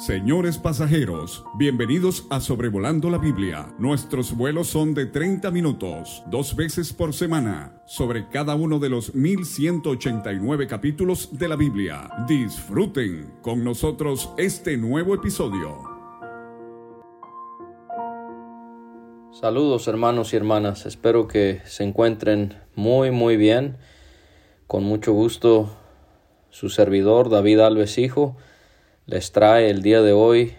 Señores pasajeros, bienvenidos a Sobrevolando la Biblia. Nuestros vuelos son de 30 minutos, dos veces por semana, sobre cada uno de los 1189 capítulos de la Biblia. Disfruten con nosotros este nuevo episodio. Saludos hermanos y hermanas, espero que se encuentren muy muy bien. Con mucho gusto, su servidor David Alves Hijo les trae el día de hoy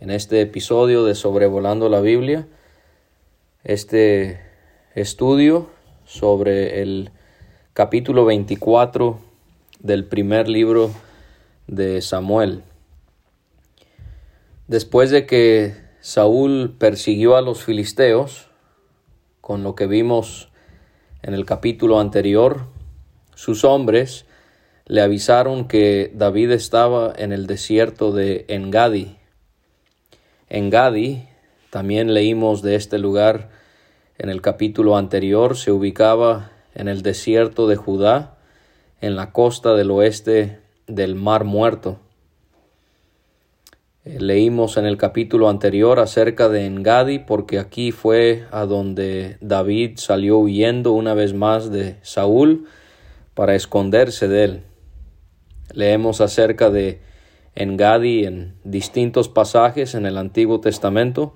en este episodio de Sobrevolando la Biblia este estudio sobre el capítulo 24 del primer libro de Samuel. Después de que Saúl persiguió a los filisteos, con lo que vimos en el capítulo anterior, sus hombres le avisaron que David estaba en el desierto de Engadi. Engadi, también leímos de este lugar en el capítulo anterior, se ubicaba en el desierto de Judá, en la costa del oeste del Mar Muerto. Eh, leímos en el capítulo anterior acerca de Engadi porque aquí fue a donde David salió huyendo una vez más de Saúl para esconderse de él. Leemos acerca de Engadi en distintos pasajes en el Antiguo Testamento,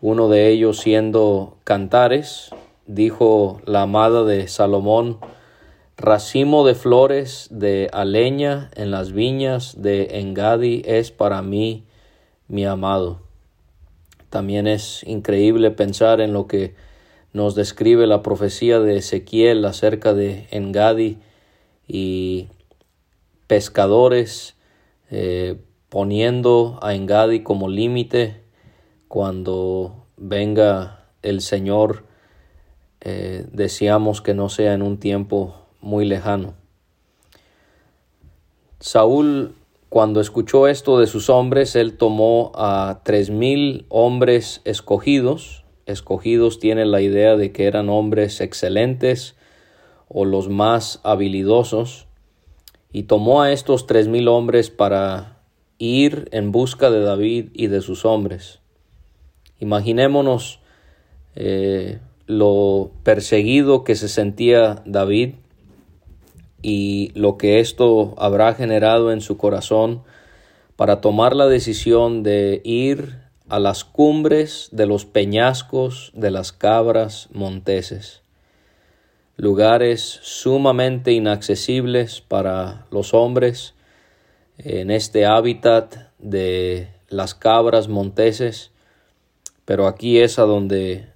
uno de ellos siendo Cantares, dijo la amada de Salomón, racimo de flores de aleña en las viñas de Engadi es para mí mi amado. También es increíble pensar en lo que nos describe la profecía de Ezequiel acerca de Engadi y pescadores eh, poniendo a Engadi como límite cuando venga el Señor. Eh, deseamos que no sea en un tiempo muy lejano. Saúl, cuando escuchó esto de sus hombres, él tomó a tres mil hombres escogidos. Escogidos tiene la idea de que eran hombres excelentes o los más habilidosos y tomó a estos tres mil hombres para ir en busca de David y de sus hombres. Imaginémonos eh, lo perseguido que se sentía David y lo que esto habrá generado en su corazón para tomar la decisión de ir a las cumbres de los peñascos de las cabras monteses lugares sumamente inaccesibles para los hombres en este hábitat de las cabras monteses, pero aquí es a donde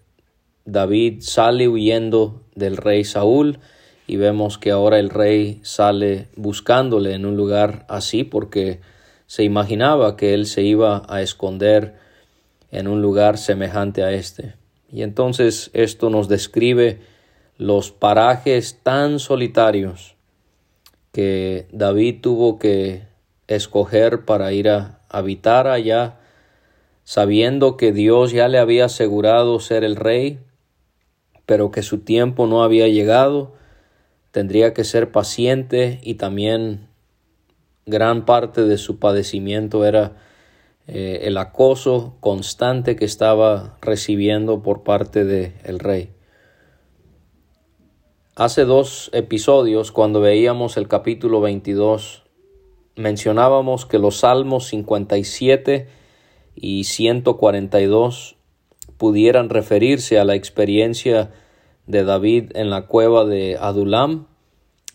David sale huyendo del rey Saúl y vemos que ahora el rey sale buscándole en un lugar así porque se imaginaba que él se iba a esconder en un lugar semejante a este. Y entonces esto nos describe los parajes tan solitarios que David tuvo que escoger para ir a habitar allá, sabiendo que Dios ya le había asegurado ser el rey, pero que su tiempo no había llegado, tendría que ser paciente y también gran parte de su padecimiento era eh, el acoso constante que estaba recibiendo por parte del el rey. Hace dos episodios, cuando veíamos el capítulo 22, mencionábamos que los Salmos 57 y 142 pudieran referirse a la experiencia de David en la cueva de Adulam,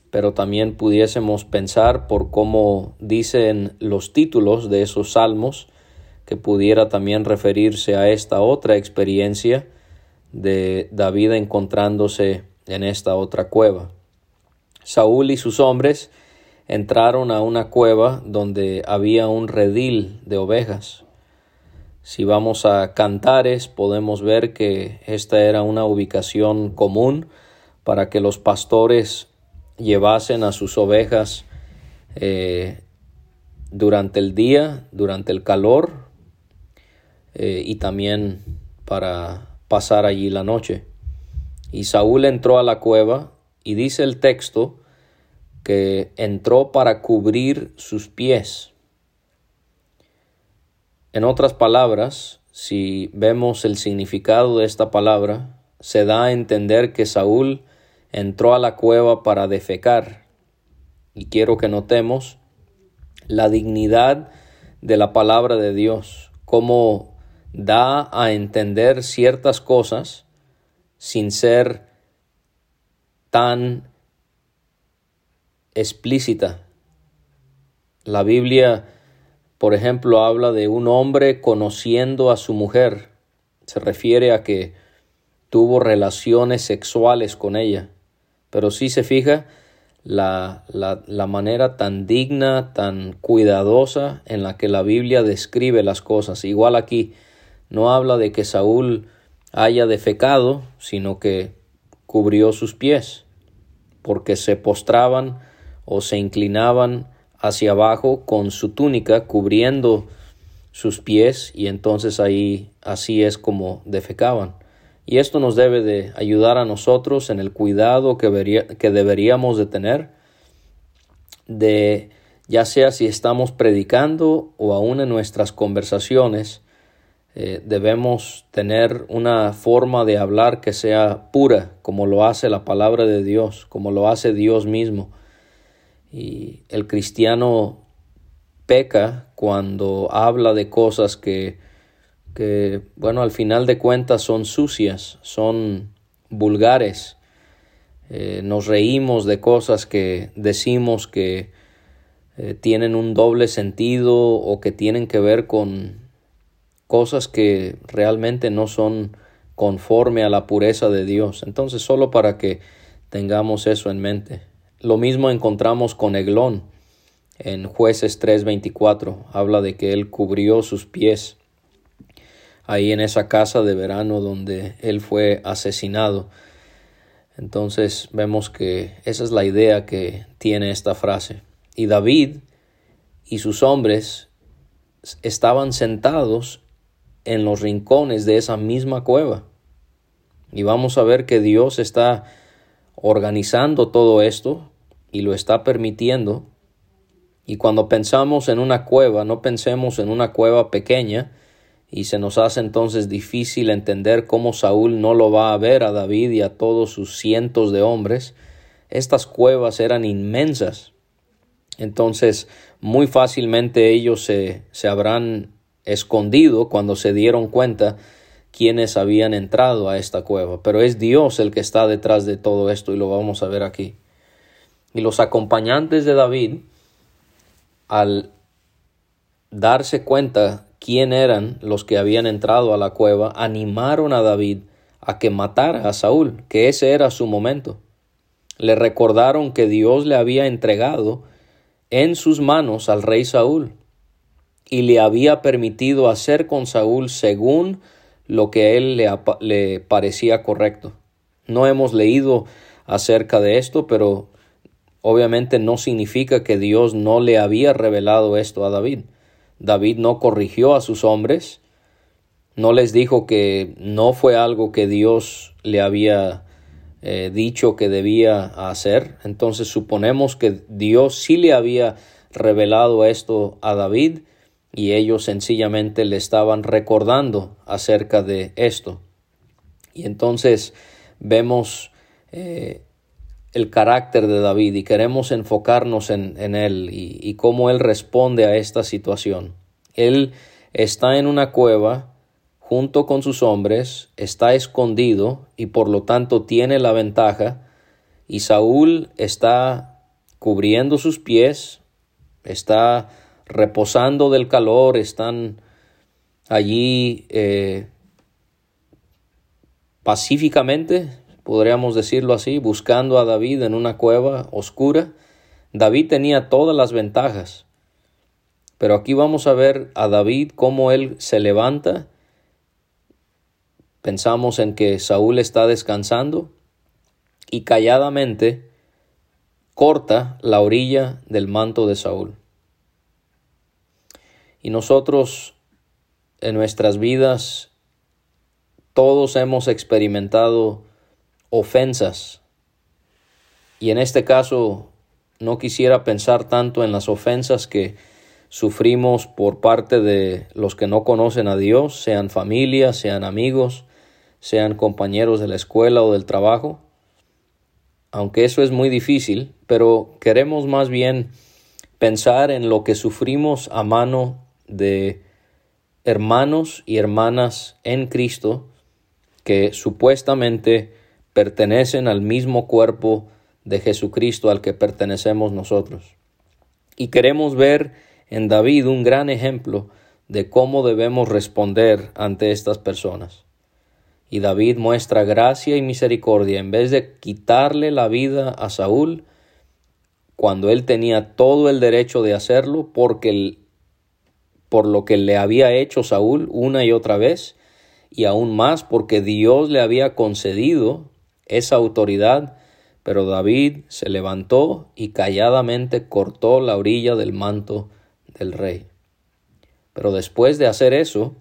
pero también pudiésemos pensar por cómo dicen los títulos de esos salmos, que pudiera también referirse a esta otra experiencia de David encontrándose en esta otra cueva. Saúl y sus hombres entraron a una cueva donde había un redil de ovejas. Si vamos a Cantares podemos ver que esta era una ubicación común para que los pastores llevasen a sus ovejas eh, durante el día, durante el calor eh, y también para pasar allí la noche. Y Saúl entró a la cueva y dice el texto que entró para cubrir sus pies. En otras palabras, si vemos el significado de esta palabra, se da a entender que Saúl entró a la cueva para defecar. Y quiero que notemos la dignidad de la palabra de Dios, cómo da a entender ciertas cosas sin ser tan explícita. La Biblia, por ejemplo, habla de un hombre conociendo a su mujer. Se refiere a que tuvo relaciones sexuales con ella. Pero si se fija la, la, la, manera tan digna, tan cuidadosa en la que la Biblia describe las cosas. Igual aquí no habla de que Saúl haya defecado, sino que cubrió sus pies, porque se postraban o se inclinaban hacia abajo con su túnica cubriendo sus pies y entonces ahí así es como defecaban. Y esto nos debe de ayudar a nosotros en el cuidado que, que deberíamos de tener de ya sea si estamos predicando o aún en nuestras conversaciones, eh, debemos tener una forma de hablar que sea pura, como lo hace la palabra de Dios, como lo hace Dios mismo. Y el cristiano peca cuando habla de cosas que, que, bueno, al final de cuentas son sucias, son vulgares. Eh, nos reímos de cosas que decimos que eh, tienen un doble sentido o que tienen que ver con cosas que realmente no son conforme a la pureza de Dios. Entonces, solo para que tengamos eso en mente. Lo mismo encontramos con Eglón en jueces 3:24. Habla de que él cubrió sus pies ahí en esa casa de verano donde él fue asesinado. Entonces vemos que esa es la idea que tiene esta frase. Y David y sus hombres estaban sentados en los rincones de esa misma cueva. Y vamos a ver que Dios está organizando todo esto y lo está permitiendo. Y cuando pensamos en una cueva, no pensemos en una cueva pequeña y se nos hace entonces difícil entender cómo Saúl no lo va a ver a David y a todos sus cientos de hombres. Estas cuevas eran inmensas. Entonces, muy fácilmente ellos se, se habrán escondido cuando se dieron cuenta quienes habían entrado a esta cueva. Pero es Dios el que está detrás de todo esto y lo vamos a ver aquí. Y los acompañantes de David, al darse cuenta quién eran los que habían entrado a la cueva, animaron a David a que matara a Saúl, que ese era su momento. Le recordaron que Dios le había entregado en sus manos al rey Saúl y le había permitido hacer con Saúl según lo que a él le, le parecía correcto. No hemos leído acerca de esto, pero obviamente no significa que Dios no le había revelado esto a David. David no corrigió a sus hombres, no les dijo que no fue algo que Dios le había eh, dicho que debía hacer. Entonces suponemos que Dios sí le había revelado esto a David y ellos sencillamente le estaban recordando acerca de esto. Y entonces vemos eh, el carácter de David y queremos enfocarnos en, él y, y, cómo él responde a esta situación. Él está en una cueva junto con sus hombres, está escondido y por lo tanto tiene la ventaja, y Saúl está cubriendo sus pies, está reposando del calor, están allí eh, pacíficamente, podríamos decirlo así, buscando a David en una cueva oscura. David tenía todas las ventajas. Pero aquí vamos a ver a David cómo él se levanta. Pensamos en que Saúl está descansando y calladamente corta la orilla del manto de Saúl. Y nosotros en nuestras vidas todos hemos experimentado ofensas. Y en este caso no quisiera pensar tanto en las ofensas que sufrimos por parte de los que no conocen a Dios, sean familia, sean amigos, sean compañeros de la escuela o del trabajo. Aunque eso es muy difícil, pero queremos más bien pensar en lo que sufrimos a mano de hermanos y hermanas en Cristo que supuestamente pertenecen al mismo cuerpo de Jesucristo al que pertenecemos nosotros. Y queremos ver en David un gran ejemplo de cómo debemos responder ante estas personas. Y David muestra gracia y misericordia en vez de quitarle la vida a Saúl, cuando él tenía todo el derecho de hacerlo porque por lo que le había hecho Saúl una y otra vez, y aún más porque Dios le había concedido esa autoridad, pero David se levantó y calladamente cortó la orilla del manto del rey. Pero después de hacer eso,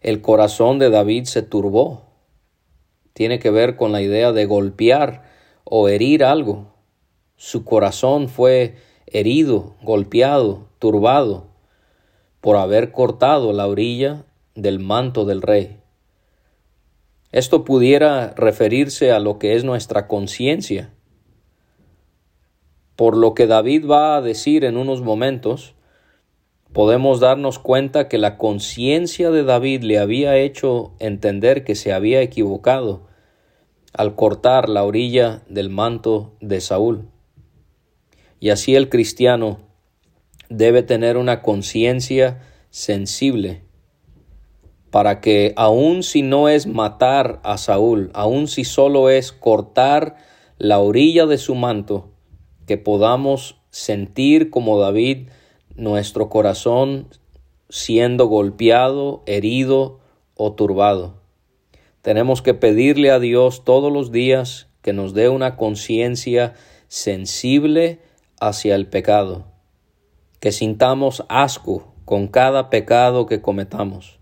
el corazón de David se turbó. Tiene que ver con la idea de golpear o herir algo. Su corazón fue herido, golpeado, turbado por haber cortado la orilla del manto del rey. Esto pudiera referirse a lo que es nuestra conciencia. Por lo que David va a decir en unos momentos, podemos darnos cuenta que la conciencia de David le había hecho entender que se había equivocado al cortar la orilla del manto de Saúl. Y así el cristiano debe tener una conciencia sensible para que aun si no es matar a Saúl, aun si solo es cortar la orilla de su manto, que podamos sentir como David nuestro corazón siendo golpeado, herido o turbado. Tenemos que pedirle a Dios todos los días que nos dé una conciencia sensible hacia el pecado, que sintamos asco con cada pecado que cometamos,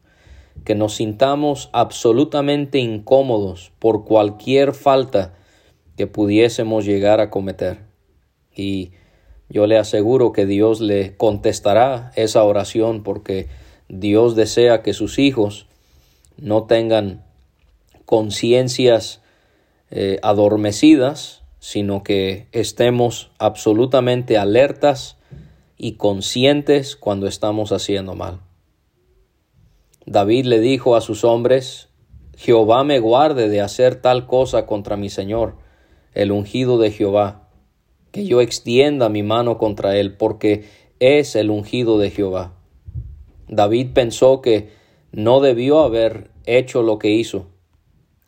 que nos sintamos absolutamente incómodos por cualquier falta que pudiésemos llegar a cometer. Y yo le aseguro que Dios le contestará esa oración porque Dios desea que sus hijos no tengan conciencias eh, adormecidas, sino que estemos absolutamente alertas y conscientes cuando estamos haciendo mal. David le dijo a sus hombres, Jehová me guarde de hacer tal cosa contra mi Señor, el ungido de Jehová que yo extienda mi mano contra él, porque es el ungido de Jehová. David pensó que no debió haber hecho lo que hizo,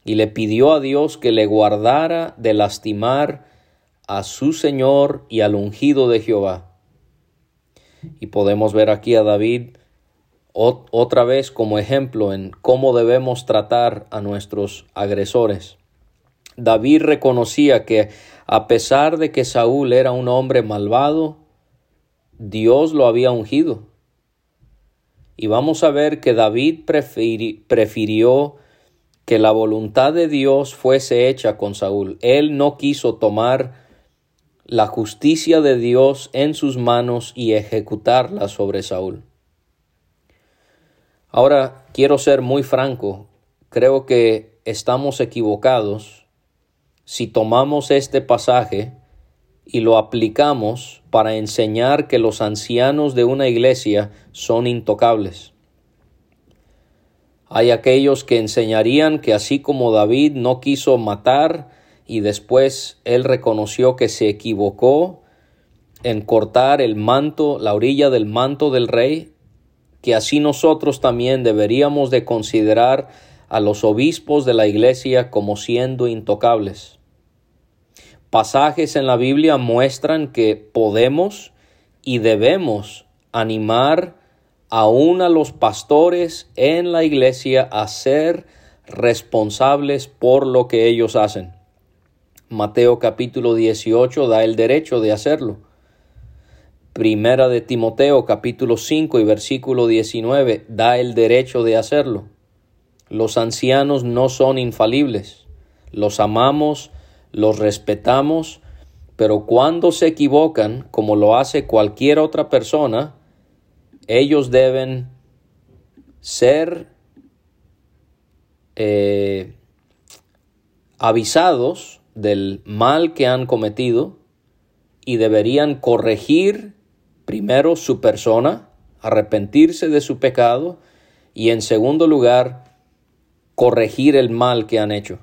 y le pidió a Dios que le guardara de lastimar a su Señor y al ungido de Jehová. Y podemos ver aquí a David otra vez como ejemplo en cómo debemos tratar a nuestros agresores. David reconocía que a pesar de que Saúl era un hombre malvado, Dios lo había ungido. Y vamos a ver que David prefirió que la voluntad de Dios fuese hecha con Saúl. Él no quiso tomar la justicia de Dios en sus manos y ejecutarla sobre Saúl. Ahora quiero ser muy franco, creo que estamos equivocados si tomamos este pasaje y lo aplicamos para enseñar que los ancianos de una iglesia son intocables. Hay aquellos que enseñarían que así como David no quiso matar y después él reconoció que se equivocó en cortar el manto, la orilla del manto del rey, que así nosotros también deberíamos de considerar a los obispos de la iglesia como siendo intocables pasajes en la Biblia muestran que podemos y debemos animar aún a los pastores en la iglesia a ser responsables por lo que ellos hacen. Mateo capítulo 18 da el derecho de hacerlo. Primera de Timoteo capítulo 5 y versículo 19 da el derecho de hacerlo. Los ancianos no son infalibles. Los amamos los respetamos, Pero cuando se equivocan, como lo hace cualquier otra persona, ellos deben ser eh, avisados del mal que han cometido y deberían corregir primero su persona, arrepentirse de su pecado y en segundo lugar corregir el mal que han hecho.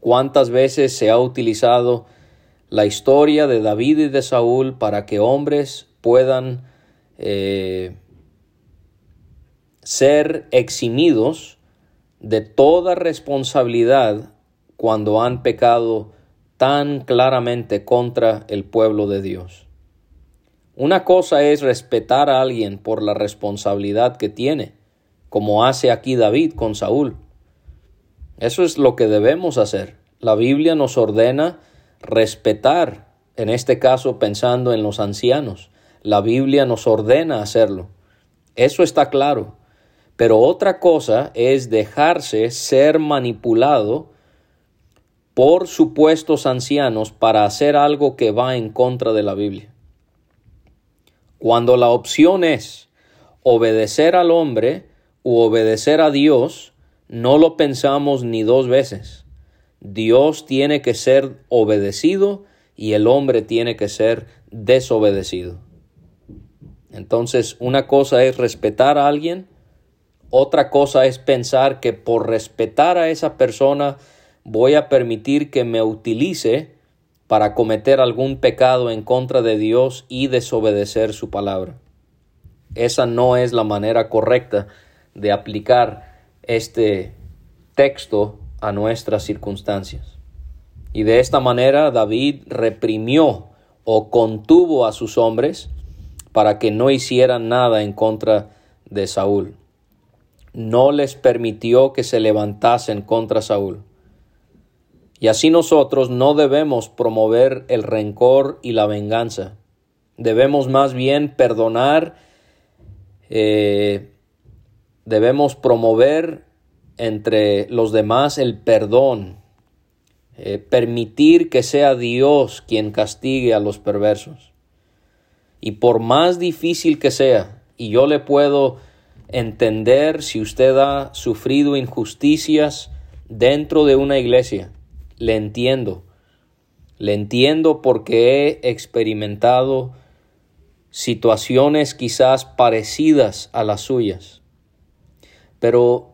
¿Cuántas veces se ha utilizado la historia de David y de Saúl para que hombres puedan eh, ser eximidos de toda responsabilidad cuando han pecado tan claramente contra el pueblo de Dios. Una cosa es respetar a alguien por la responsabilidad que tiene, como hace aquí David con Saúl. Eso es lo que debemos hacer. La Biblia nos ordena respetar, en este caso pensando en los ancianos. La Biblia nos ordena hacerlo. Eso está claro. Pero otra cosa es dejarse ser manipulado por supuestos ancianos para hacer algo que va en contra de la Biblia. Cuando la opción es obedecer al hombre u obedecer a Dios, no lo pensamos ni dos veces. Dios tiene que ser obedecido y el hombre tiene que ser desobedecido. Entonces, una cosa es respetar a alguien, otra cosa es pensar que por respetar a esa persona voy a permitir que me utilice para cometer algún pecado en contra de Dios y desobedecer su palabra. Esa no es la manera correcta de aplicar este texto a nuestras circunstancias. Y de esta manera David reprimió o contuvo a sus hombres para que no hicieran nada en contra de Saúl. No les permitió que se levantasen contra Saúl. Y así nosotros no debemos promover el rencor y la venganza. Debemos más bien perdonar, eh, debemos promover entre los demás el perdón, eh, permitir que sea Dios quien castigue a los perversos. Y por más difícil que sea, y yo le puedo entender si usted ha sufrido injusticias dentro de una iglesia, le entiendo. Le entiendo porque he experimentado situaciones quizás parecidas a las suyas. Pero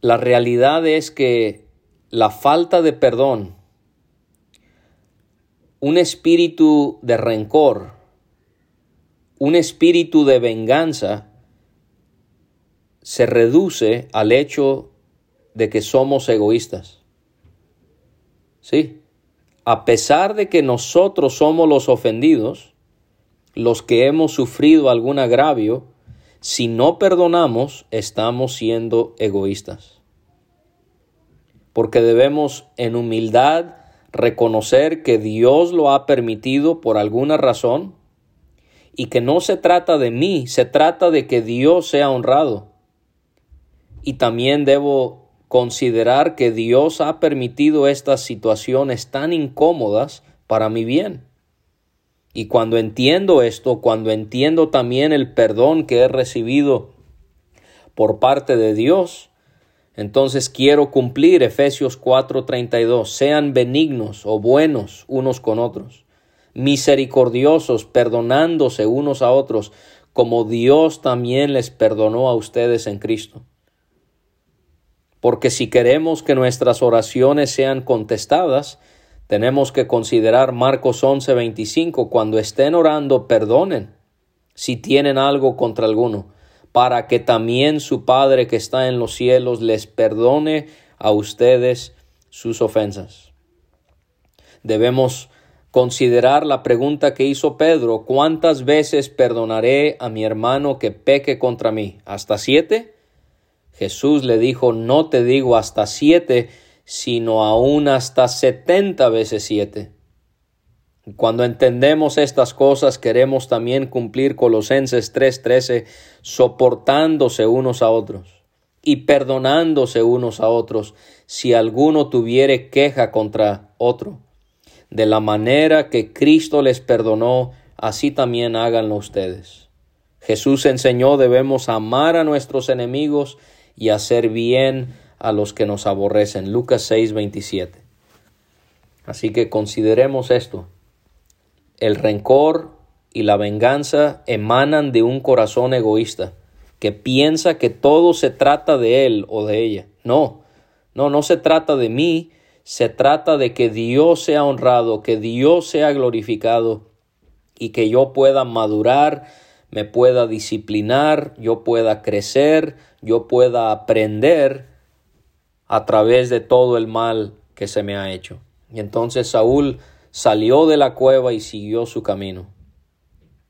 la realidad es que la falta de perdón, un espíritu de rencor, un espíritu de venganza, se reduce al hecho de que somos egoístas. Sí, a pesar de que nosotros somos los ofendidos, los que hemos sufrido algún agravio, si no perdonamos, estamos siendo egoístas. Porque debemos en humildad reconocer que Dios lo ha permitido por alguna razón y que no se trata de mí, se trata de que Dios sea honrado. Y también debo considerar que Dios ha permitido estas situaciones tan incómodas para mi bien. Y cuando entiendo esto, cuando entiendo también el perdón que he recibido por parte de Dios, entonces quiero cumplir Efesios 4:32, sean benignos o buenos unos con otros, misericordiosos, perdonándose unos a otros, como Dios también les perdonó a ustedes en Cristo. Porque si queremos que nuestras oraciones sean contestadas, tenemos que considerar Marcos 11:25, cuando estén orando, perdonen si tienen algo contra alguno, para que también su Padre que está en los cielos les perdone a ustedes sus ofensas. Debemos considerar la pregunta que hizo Pedro, ¿cuántas veces perdonaré a mi hermano que peque contra mí? ¿Hasta siete? Jesús le dijo, no te digo hasta siete, sino aún hasta setenta veces siete. Cuando entendemos estas cosas, queremos también cumplir Colosenses 3:13, soportándose unos a otros y perdonándose unos a otros, si alguno tuviere queja contra otro. de la manera que Cristo les perdonó, así también háganlo ustedes. Jesús enseñó debemos amar a nuestros enemigos y hacer bien a los que nos aborrecen. Lucas 6, 27. Así que consideremos esto. El rencor y la venganza emanan de un corazón egoísta que piensa que todo se trata de él o de ella. No, no, no se trata de mí, se trata de que Dios sea honrado, que Dios sea glorificado y que yo pueda madurar, me pueda disciplinar, yo pueda crecer, yo pueda aprender a través de todo el mal que se me ha hecho. Y entonces Saúl salió de la cueva y siguió su camino.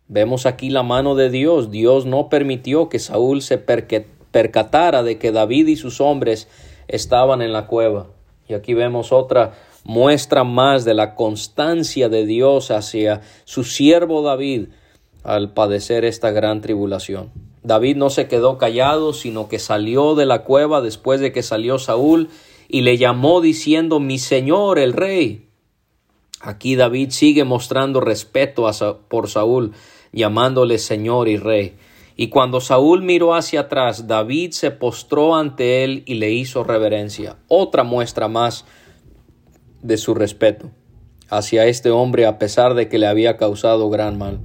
Vemos aquí la mano de Dios. Dios no permitió que Saúl se percatara de que David y sus hombres estaban en la cueva. Y aquí vemos otra muestra más de la constancia de Dios hacia su siervo David al padecer esta gran tribulación. David no se quedó callado, sino que salió de la cueva después de que salió Saúl y le llamó diciendo mi señor el rey. Aquí David sigue mostrando respeto por Saúl, llamándole señor y rey. Y cuando Saúl miró hacia atrás, David se postró ante él y le hizo reverencia. Otra muestra más de su respeto hacia este hombre a pesar de que le había causado gran mal.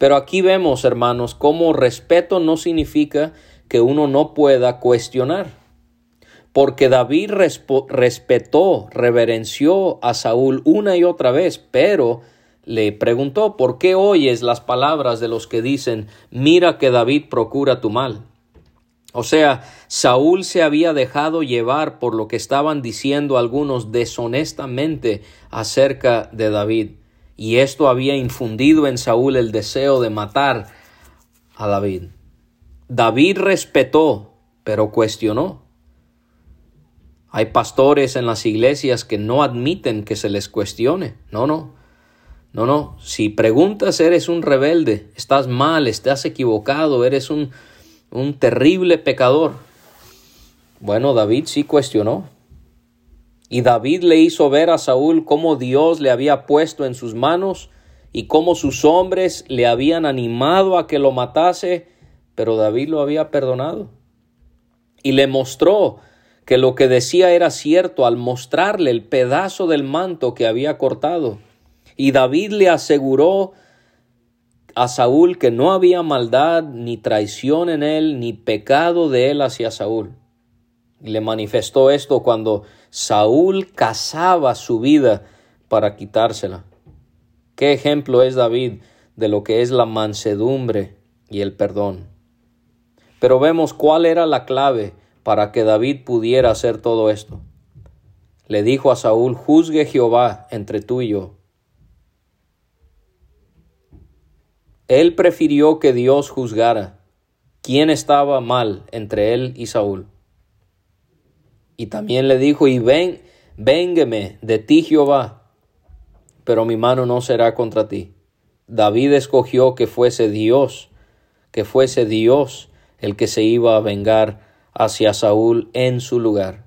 Pero aquí vemos, hermanos, cómo respeto no significa que uno no pueda cuestionar. Porque David respetó, reverenció a Saúl una y otra vez, pero le preguntó, ¿por qué oyes las palabras de los que dicen, mira que David procura tu mal? O sea, Saúl se había dejado llevar por lo que estaban diciendo algunos deshonestamente acerca de David y esto había infundido en Saúl el deseo de matar a David. David respetó, pero cuestionó. Hay pastores en las iglesias que no admiten que se les cuestione. No, no. No, no. Si preguntas, eres un rebelde, estás mal, estás equivocado, eres un, un terrible pecador. Bueno, David sí cuestionó. Y David le hizo ver a Saúl cómo Dios le había puesto en sus manos y cómo sus hombres le habían animado a que lo matase, pero David lo había perdonado. Y le mostró que lo que decía era cierto al mostrarle el pedazo del manto que había cortado. Y David le aseguró a Saúl que no había maldad ni traición en él, ni pecado de él hacia Saúl. Y le manifestó esto cuando Saúl cazaba su vida para quitársela. ¿Qué ejemplo es David de lo que es la mansedumbre y el perdón? Pero vemos cuál era la clave para que David pudiera hacer todo esto. Le dijo a Saúl, juzgue Jehová entre tú y yo. Él prefirió que Dios juzgara quién estaba mal entre él y Saúl. Y también le dijo, y ven, véngueme de ti Jehová, pero mi mano no será contra ti. David escogió que fuese Dios, que fuese Dios el que se iba a vengar hacia Saúl en su lugar.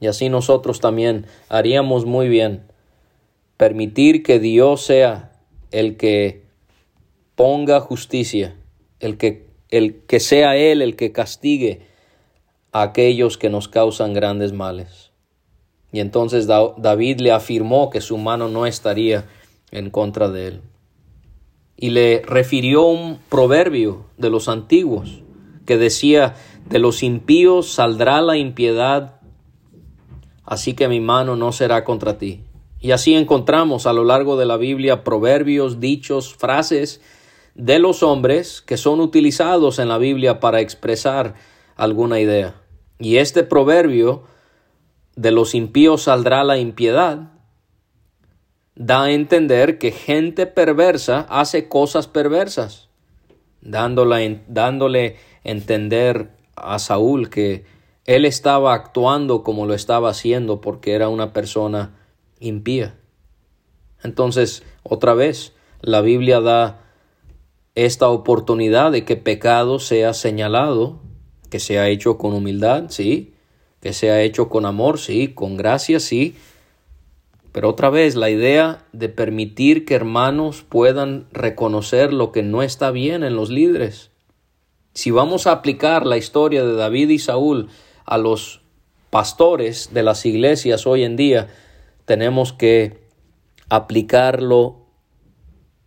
Y así nosotros también haríamos muy bien permitir que Dios sea el que ponga justicia, el que, el que sea Él el que castigue a aquellos que nos causan grandes males. Y entonces David le afirmó que su mano no estaría en contra de él. Y le refirió un proverbio de los antiguos que decía, de los impíos saldrá la impiedad, así que mi mano no será contra ti. Y así encontramos a lo largo de la Biblia proverbios, dichos, frases de los hombres que son utilizados en la Biblia para expresar alguna idea. Y este proverbio de los impíos saldrá la impiedad da a entender que gente perversa hace cosas perversas, dándole, dándole entender a Saúl que él estaba actuando como lo estaba haciendo porque era una persona impía. Entonces, otra vez, la Biblia da esta oportunidad de que pecado sea señalado que sea hecho con humildad, sí, que sea hecho con amor, sí, con gracia, sí, Pero otra vez, la idea de permitir que hermanos puedan reconocer lo que no está bien en los líderes. Si vamos a aplicar la historia de David y Saúl a los pastores de las iglesias hoy en día, tenemos que aplicarlo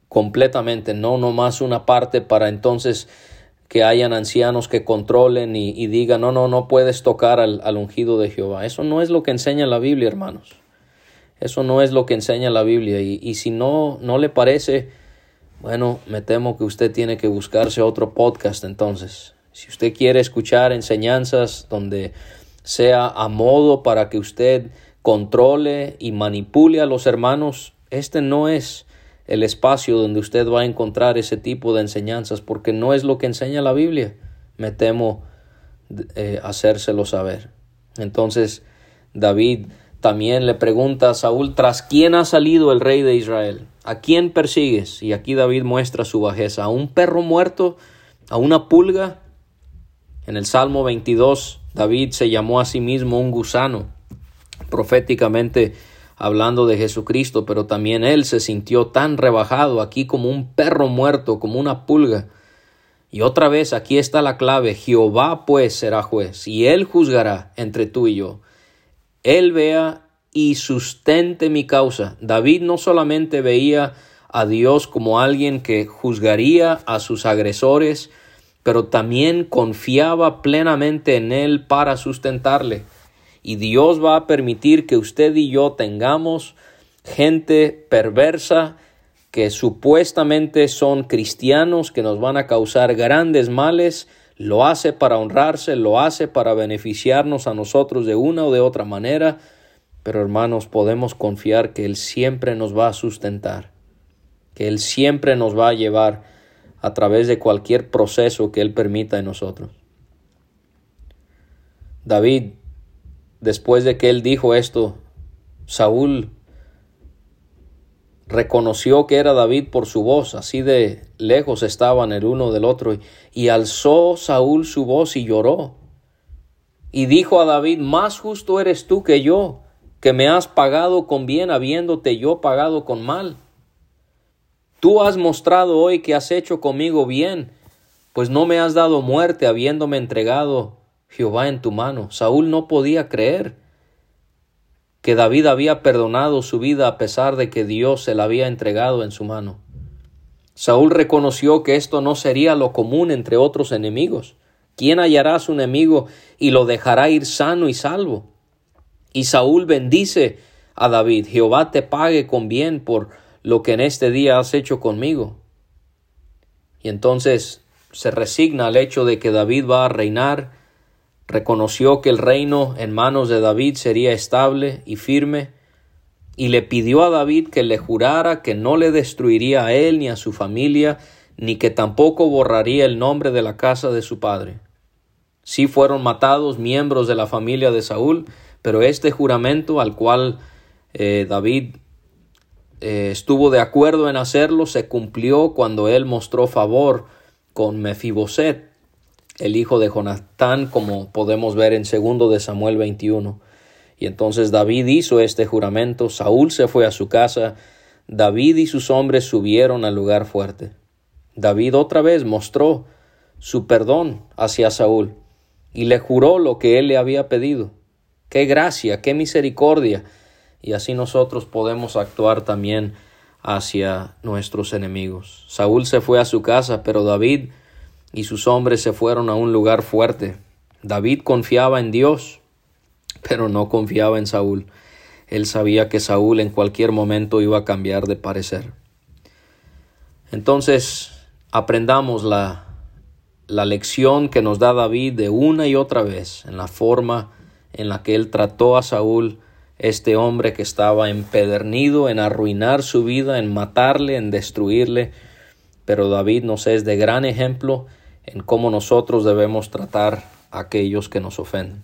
completamente, no nomás una parte para entonces que hayan ancianos que controlen y, digan, no, no, no puedes tocar al, al ungido de Jehová. Eso no es lo que enseña la Biblia, hermanos. Eso no es lo que enseña la Biblia. Y, y, si no, no le parece, bueno, me temo que usted tiene que buscarse otro podcast entonces. Si usted quiere escuchar enseñanzas donde sea a modo para que usted controle y manipule a los hermanos, este no es el espacio donde usted va a encontrar ese tipo de enseñanzas, porque no es lo que enseña la Biblia. Me temo eh, hacérselo saber. Entonces, David también le pregunta a Saúl, ¿tras quién ha salido el rey de Israel? ¿A quién persigues? Y aquí David muestra su bajeza. ¿A un perro muerto? ¿A una pulga? En el Salmo 22, David se llamó a sí mismo un gusano. Proféticamente hablando de Jesucristo, pero también él se sintió tan rebajado aquí como un perro muerto, como una pulga. Y otra vez aquí está la clave, Jehová pues será juez, y él juzgará entre tú y yo. Él vea y sustente mi causa. David no solamente veía a Dios como alguien que juzgaría a sus agresores, pero también confiaba plenamente en él para sustentarle y Dios va a permitir que usted y yo tengamos gente perversa que supuestamente son cristianos que nos van a causar grandes males, lo hace para honrarse, lo hace para beneficiarnos a nosotros de una o de otra manera, pero hermanos, podemos confiar que Él siempre nos va a sustentar, que Él siempre nos va a llevar a través de cualquier proceso que Él permita en nosotros. David después de que él dijo esto, Saúl reconoció que era David por su voz, así de lejos estaban el uno del otro, y, alzó Saúl su voz y lloró. Y dijo a David, más justo eres tú que yo, que me has pagado con bien habiéndote yo pagado con mal. Tú has mostrado hoy que has hecho conmigo bien, pues no me has dado muerte habiéndome entregado Jehová en tu mano. Saúl no podía creer que David había perdonado su vida a pesar de que Dios se la había entregado en su mano. Saúl reconoció que esto no sería lo común entre otros enemigos. ¿Quién hallará a su enemigo y lo dejará ir sano y salvo? Y Saúl bendice a David, Jehová te pague con bien por lo que en este día has hecho conmigo. Y entonces se resigna al hecho de que David va a reinar reconoció que el reino en manos de David sería estable y firme, y le pidió a David que le jurara que no le destruiría a él ni a su familia, ni que tampoco borraría el nombre de la casa de su padre. Sí fueron matados miembros de la familia de Saúl, pero este juramento al cual eh, David eh, estuvo de acuerdo en hacerlo se cumplió cuando él mostró favor con Mefiboset, el hijo de Jonatán, como podemos ver en segundo de Samuel 21. Y entonces David hizo este juramento, Saúl se fue a su casa, David y sus hombres subieron al lugar fuerte. David otra vez mostró su perdón hacia Saúl y le juró lo que él le había pedido. Qué gracia, qué misericordia. Y así nosotros podemos actuar también hacia nuestros enemigos. Saúl se fue a su casa, pero David y sus hombres se fueron a un lugar fuerte. David confiaba en Dios, pero no confiaba en Saúl. Él sabía que Saúl en cualquier momento iba a cambiar de parecer. Entonces, aprendamos la, la lección que nos da David de una y otra vez en la forma en la que él trató a Saúl, este hombre que estaba empedernido en arruinar su vida, en matarle, en destruirle. Pero David nos es de gran ejemplo en cómo nosotros debemos tratar a aquellos que nos ofenden.